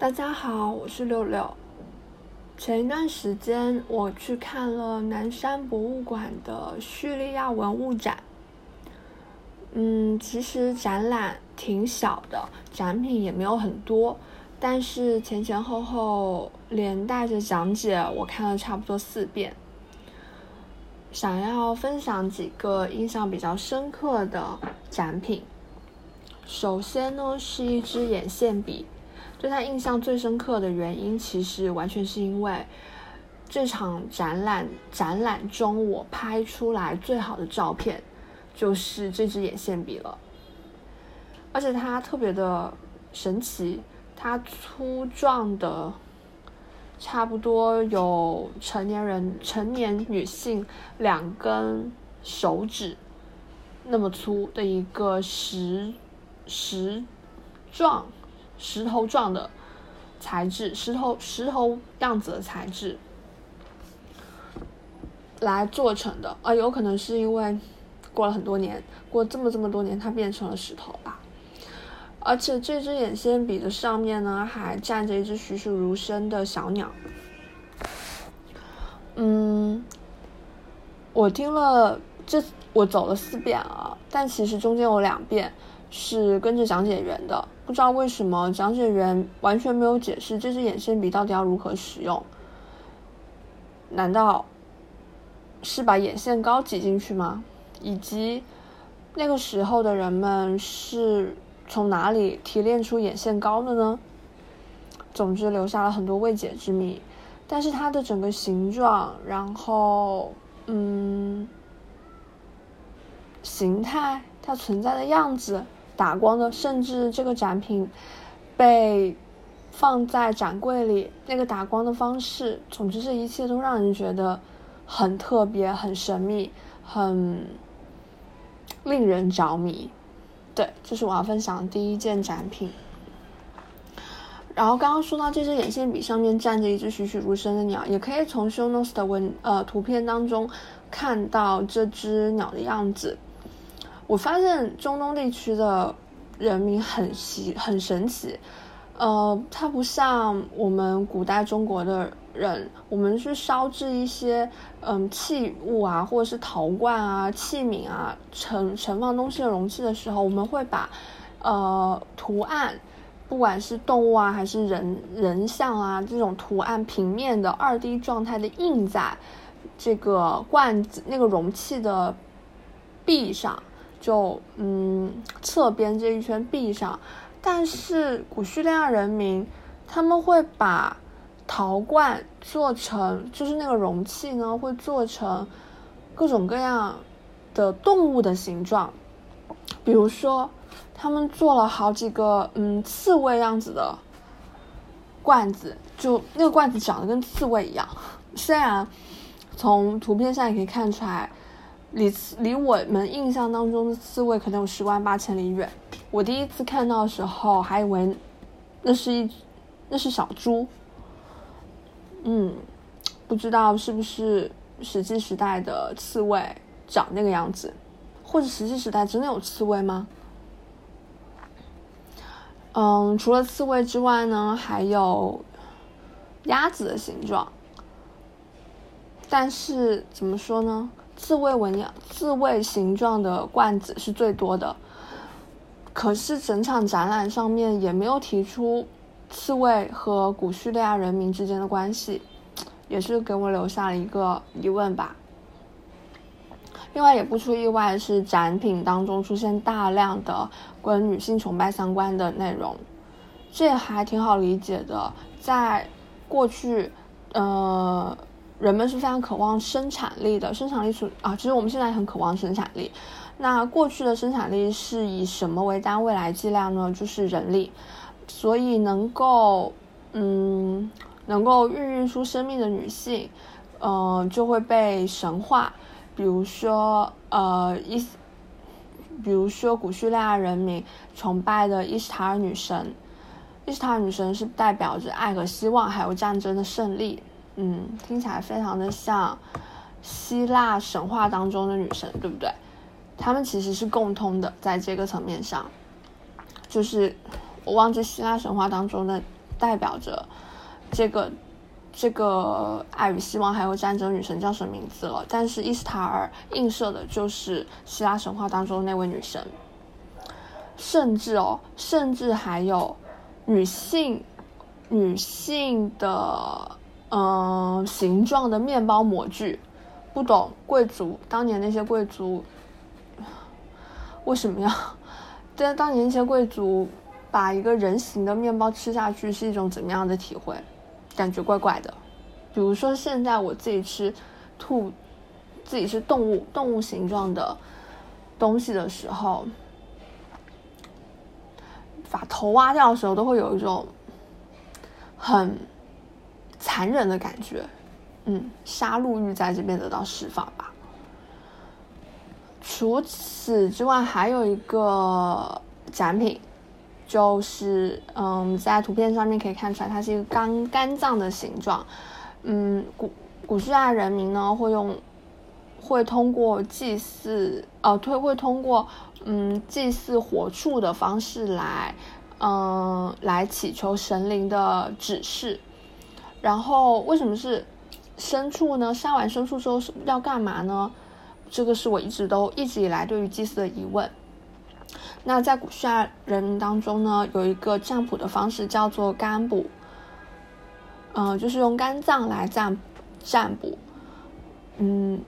大家好，我是六六。前一段时间我去看了南山博物馆的叙利亚文物展。嗯，其实展览挺小的，展品也没有很多，但是前前后后连带着讲解，我看了差不多四遍。想要分享几个印象比较深刻的展品。首先呢，是一支眼线笔。对他印象最深刻的原因，其实完全是因为这场展览展览中我拍出来最好的照片就是这支眼线笔了。而且它特别的神奇，它粗壮的差不多有成年人成年女性两根手指那么粗的一个石石状。石头状的材质，石头石头样子的材质来做成的，啊，有可能是因为过了很多年，过这么这么多年，它变成了石头吧。而且这支眼线笔的上面呢，还站着一只栩栩如生的小鸟。嗯，我听了这，我走了四遍啊，但其实中间有两遍。是跟着讲解员的，不知道为什么讲解员完全没有解释这支眼线笔到底要如何使用。难道是把眼线膏挤进去吗？以及那个时候的人们是从哪里提炼出眼线膏的呢？总之留下了很多未解之谜。但是它的整个形状，然后嗯，形态，它存在的样子。打光的，甚至这个展品被放在展柜里，那个打光的方式，总之这一切都让人觉得很特别、很神秘、很令人着迷。对，这是我要分享的第一件展品。然后刚刚说到这支眼线笔上面站着一只栩栩如生的鸟，也可以从 show notes 的文呃图片当中看到这只鸟的样子。我发现中东地区的人民很奇很神奇，呃，它不像我们古代中国的人，我们去烧制一些嗯器物啊，或者是陶罐啊、器皿啊、盛盛放东西的容器的时候，我们会把呃图案，不管是动物啊还是人人像啊这种图案平面的二 D 状态的印在这个罐子那个容器的壁上。就嗯，侧边这一圈壁上，但是古叙利亚人民他们会把陶罐做成，就是那个容器呢，会做成各种各样的动物的形状，比如说他们做了好几个嗯刺猬样子的罐子，就那个罐子长得跟刺猬一样，虽然从图片上也可以看出来。离离我们印象当中的刺猬可能有十万八千里远。我第一次看到的时候，还以为那是一那是小猪。嗯，不知道是不是石器时代的刺猬长那个样子，或者石器时代真的有刺猬吗？嗯，除了刺猬之外呢，还有鸭子的形状。但是怎么说呢？刺猬纹样、刺猬形状的罐子是最多的，可是整场展览上面也没有提出刺猬和古叙利亚人民之间的关系，也是给我留下了一个疑问吧。另外也不出意外是展品当中出现大量的跟女性崇拜相关的内容，这也还挺好理解的，在过去，呃。人们是非常渴望生产力的，生产力是啊，其实我们现在很渴望生产力。那过去的生产力是以什么为单位来计量呢？就是人力。所以能够嗯，能够孕育出生命的女性，呃，就会被神化。比如说呃，伊，比如说古叙利亚人民崇拜的伊斯塔尔女神，伊斯塔尔女神是代表着爱和希望，还有战争的胜利。嗯，听起来非常的像希腊神话当中的女神，对不对？她们其实是共通的，在这个层面上，就是我忘记希腊神话当中的代表着这个这个爱与希望还有战争女神叫什么名字了。但是伊斯塔尔映射的就是希腊神话当中那位女神，甚至哦，甚至还有女性女性的嗯形状的面包模具。不懂贵族当年那些贵族为什么要？在当年那些贵族把一个人形的面包吃下去是一种怎么样的体会？感觉怪怪的。比如说现在我自己吃兔，自己是动物动物形状的东西的时候，把头挖掉的时候，都会有一种很残忍的感觉。嗯，杀戮欲在这边得到释放吧。除此之外，还有一个展品，就是嗯，在图片上面可以看出来，它是一个肝肝脏的形状。嗯，古古希腊人民呢会用，会通过祭祀，呃，会会通过嗯祭祀火畜的方式来，嗯，来祈求神灵的指示。然后为什么是？牲畜呢？杀完牲畜之后是要干嘛呢？这个是我一直都一直以来对于祭祀的疑问。那在古希腊人当中呢，有一个占卜的方式叫做肝卜，嗯，就是用肝脏来占占卜。嗯，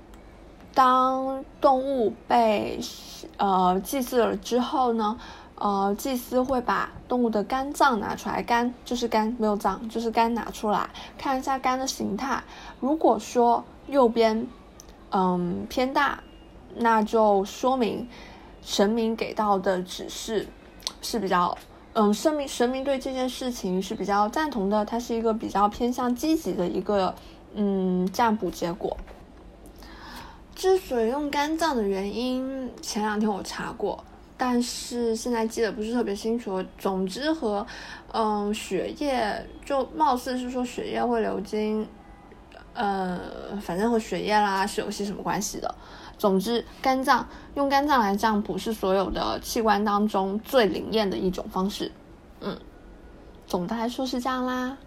当动物被呃祭祀了之后呢？呃，祭司会把动物的肝脏拿出来，肝就是肝，没有脏，就是肝拿出来看一下肝的形态。如果说右边，嗯偏大，那就说明神明给到的指示是比较，嗯，神明神明对这件事情是比较赞同的，它是一个比较偏向积极的一个嗯占卜结果。之所以用肝脏的原因，前两天我查过。但是现在记得不是特别清楚。总之和，嗯，血液就貌似是说血液会流经，呃，反正和血液啦是有些什么关系的。总之，肝脏用肝脏来占卜是所有的器官当中最灵验的一种方式。嗯，总的来说是这样啦。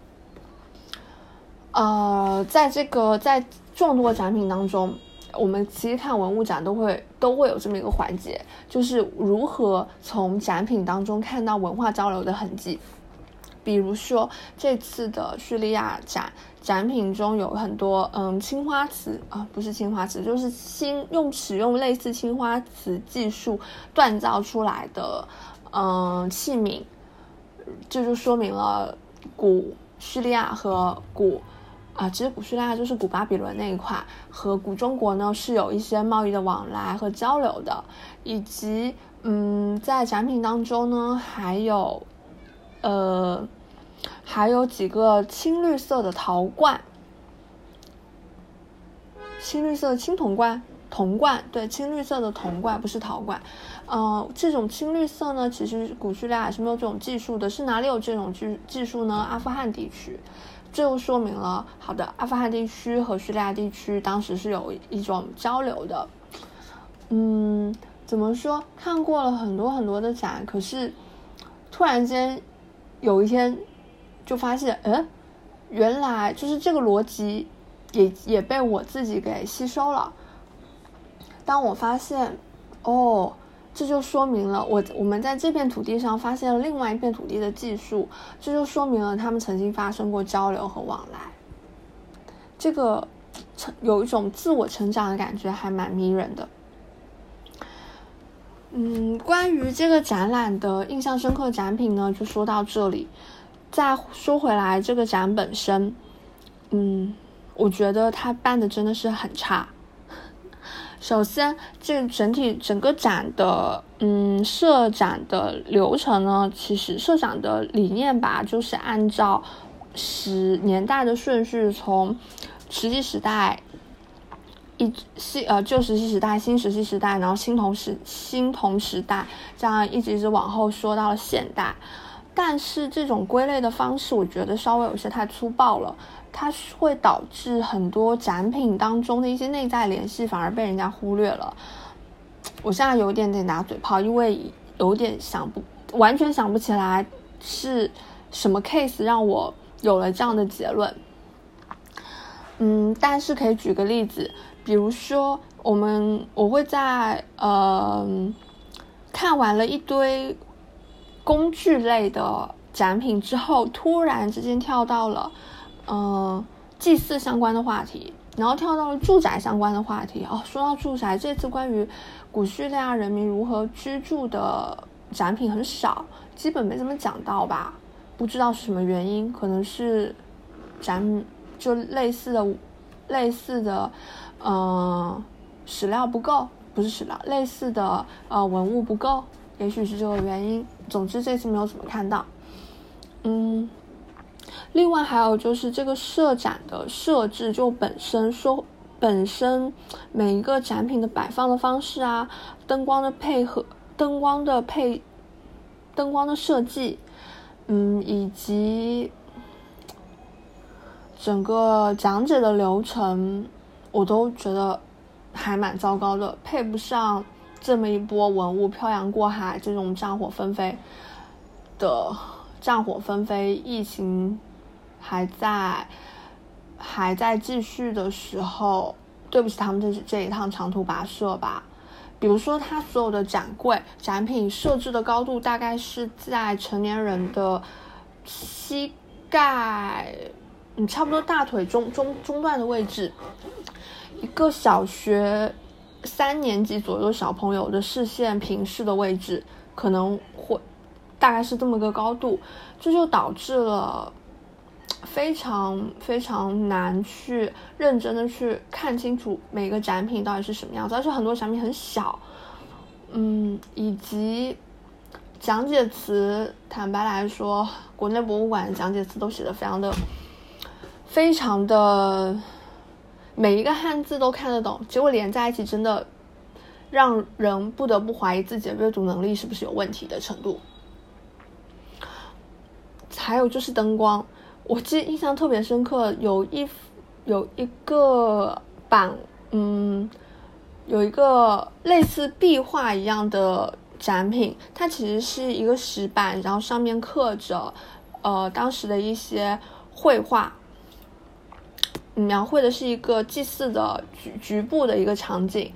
呃，在这个在众多展品当中。我们其实看文物展都会都会有这么一个环节，就是如何从展品当中看到文化交流的痕迹。比如说这次的叙利亚展展品中有很多嗯青花瓷啊，不是青花瓷，就是新用使用类似青花瓷技术锻造出来的嗯器皿，这就说明了古叙利亚和古。啊，其实古叙利亚就是古巴比伦那一块，和古中国呢是有一些贸易的往来和交流的，以及嗯，在展品当中呢还有，呃，还有几个青绿色的陶罐，青绿色的青铜罐，铜罐，对，青绿色的铜罐不是陶罐，呃，这种青绿色呢，其实古叙利亚是没有这种技术的，是哪里有这种技技术呢？阿富汗地区。这就说明了，好的，阿富汗地区和叙利亚地区当时是有一种交流的。嗯，怎么说？看过了很多很多的展，可是突然间有一天就发现，嗯，原来就是这个逻辑也也被我自己给吸收了。当我发现，哦。这就说明了我我们在这片土地上发现了另外一片土地的技术，这就说明了他们曾经发生过交流和往来。这个成有一种自我成长的感觉，还蛮迷人的。嗯，关于这个展览的印象深刻展品呢，就说到这里。再说回来，这个展本身，嗯，我觉得他办的真的是很差。首先，这整体整个展的，嗯，设展的流程呢，其实设展的理念吧，就是按照时年代的顺序，从石器时代一新呃旧石器时代、新石器时代，然后青铜时新铜时代，这样一直一直往后说到了现代。但是这种归类的方式，我觉得稍微有些太粗暴了。它会导致很多展品当中的一些内在联系反而被人家忽略了。我现在有点点拿嘴炮，因为有点想不完全想不起来是什么 case 让我有了这样的结论。嗯，但是可以举个例子，比如说我们我会在呃看完了一堆工具类的展品之后，突然之间跳到了嗯祭祀相关的话题，然后跳到了住宅相关的话题。哦，说到住宅，这次关于古叙利亚人民如何居住的展品很少，基本没怎么讲到吧？不知道是什么原因，可能是展就类似的。类似的，呃，史料不够，不是史料，类似的呃文物不够，也许是这个原因。总之这次没有怎么看到。嗯，另外还有就是这个设展的设置，就本身说本身每一个展品的摆放的方式啊，灯光的配合，灯光的配，灯光的设计，嗯，以及。整个讲解的流程，我都觉得还蛮糟糕的，配不上这么一波文物漂洋过海，这种战火纷飞的战火纷飞，疫情还在还在继续的时候，对不起，他们这这一趟长途跋涉吧。比如说，他所有的展柜展品设置的高度，大概是在成年人的膝盖。你差不多大腿中中中段的位置，一个小学三年级左右小朋友的视线平视的位置，可能会大概是这么个高度，这就导致了非常非常难去认真的去看清楚每个展品到底是什么样子，而且很多展品很小，嗯，以及讲解词，坦白来说，国内博物馆讲解词都写的非常的。非常的每一个汉字都看得懂，结果连在一起，真的让人不得不怀疑自己的阅读能力是不是有问题的程度。还有就是灯光，我记印象特别深刻，有一有一个板，嗯，有一个类似壁画一样的展品，它其实是一个石板，然后上面刻着呃当时的一些绘画。描绘的是一个祭祀的局局部的一个场景，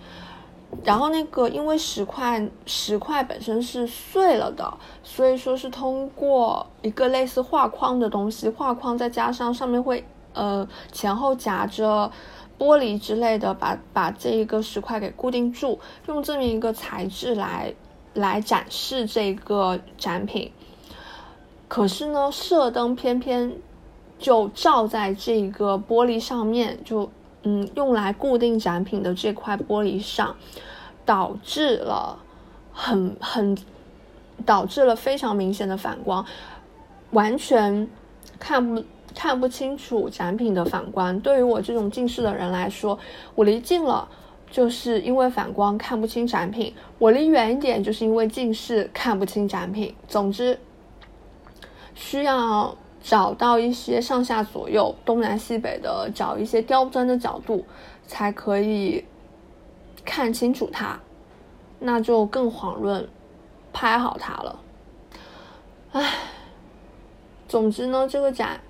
然后那个因为石块石块本身是碎了的，所以说是通过一个类似画框的东西，画框再加上上面会呃前后夹着玻璃之类的，把把这一个石块给固定住，用这么一个材质来来展示这个展品。可是呢，射灯偏偏。就照在这个玻璃上面，就嗯，用来固定展品的这块玻璃上，导致了很很导致了非常明显的反光，完全看不看不清楚展品的反光。对于我这种近视的人来说，我离近了就是因为反光看不清展品，我离远一点就是因为近视看不清展品。总之，需要。找到一些上下左右、东南西北的，找一些刁钻的角度，才可以看清楚它，那就更遑论拍好它了。唉，总之呢，这个展，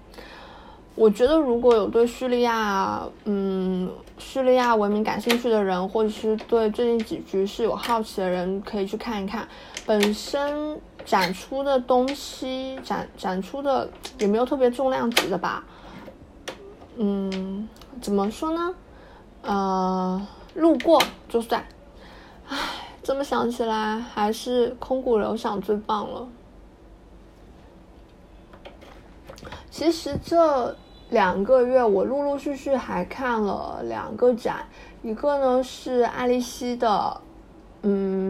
我觉得如果有对叙利亚，嗯，叙利亚文明感兴趣的人，或者是对最近几局是有好奇的人，可以去看一看。本身。展出的东西，展展出的也没有特别重量级的吧，嗯，怎么说呢？呃，路过就算。唉，这么想起来，还是空谷流响最棒了。其实这两个月，我陆陆续续还看了两个展，一个呢是爱丽丝的，嗯。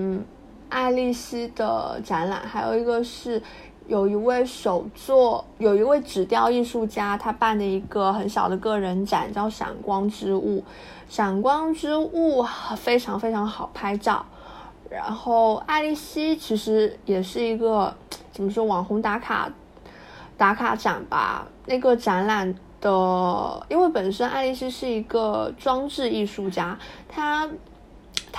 爱丽丝的展览，还有一个是有一位手作，有一位纸雕艺术家，他办的一个很小的个人展，叫“闪光之物”。闪光之物非常非常好拍照。然后爱丽丝其实也是一个怎么说网红打卡打卡展吧。那个展览的，因为本身爱丽丝是一个装置艺术家，她。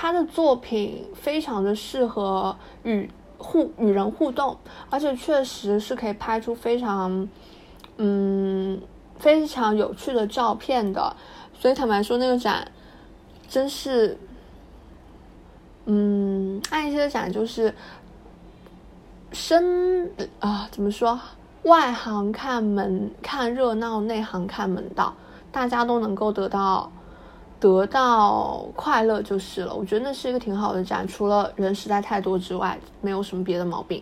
他的作品非常的适合与互与人互动，而且确实是可以拍出非常嗯非常有趣的照片的。所以坦白说，那个展真是，嗯，爱一些的展就是深啊，怎么说？外行看门看热闹，内行看门道，大家都能够得到得到快乐就是了。我觉得那是一个挺好的展，除了人实在太多之外，没有什么别的毛病。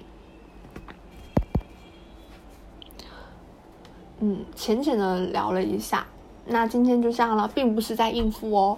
嗯，浅浅的聊了一下，那今天就这样了，并不是在应付哦。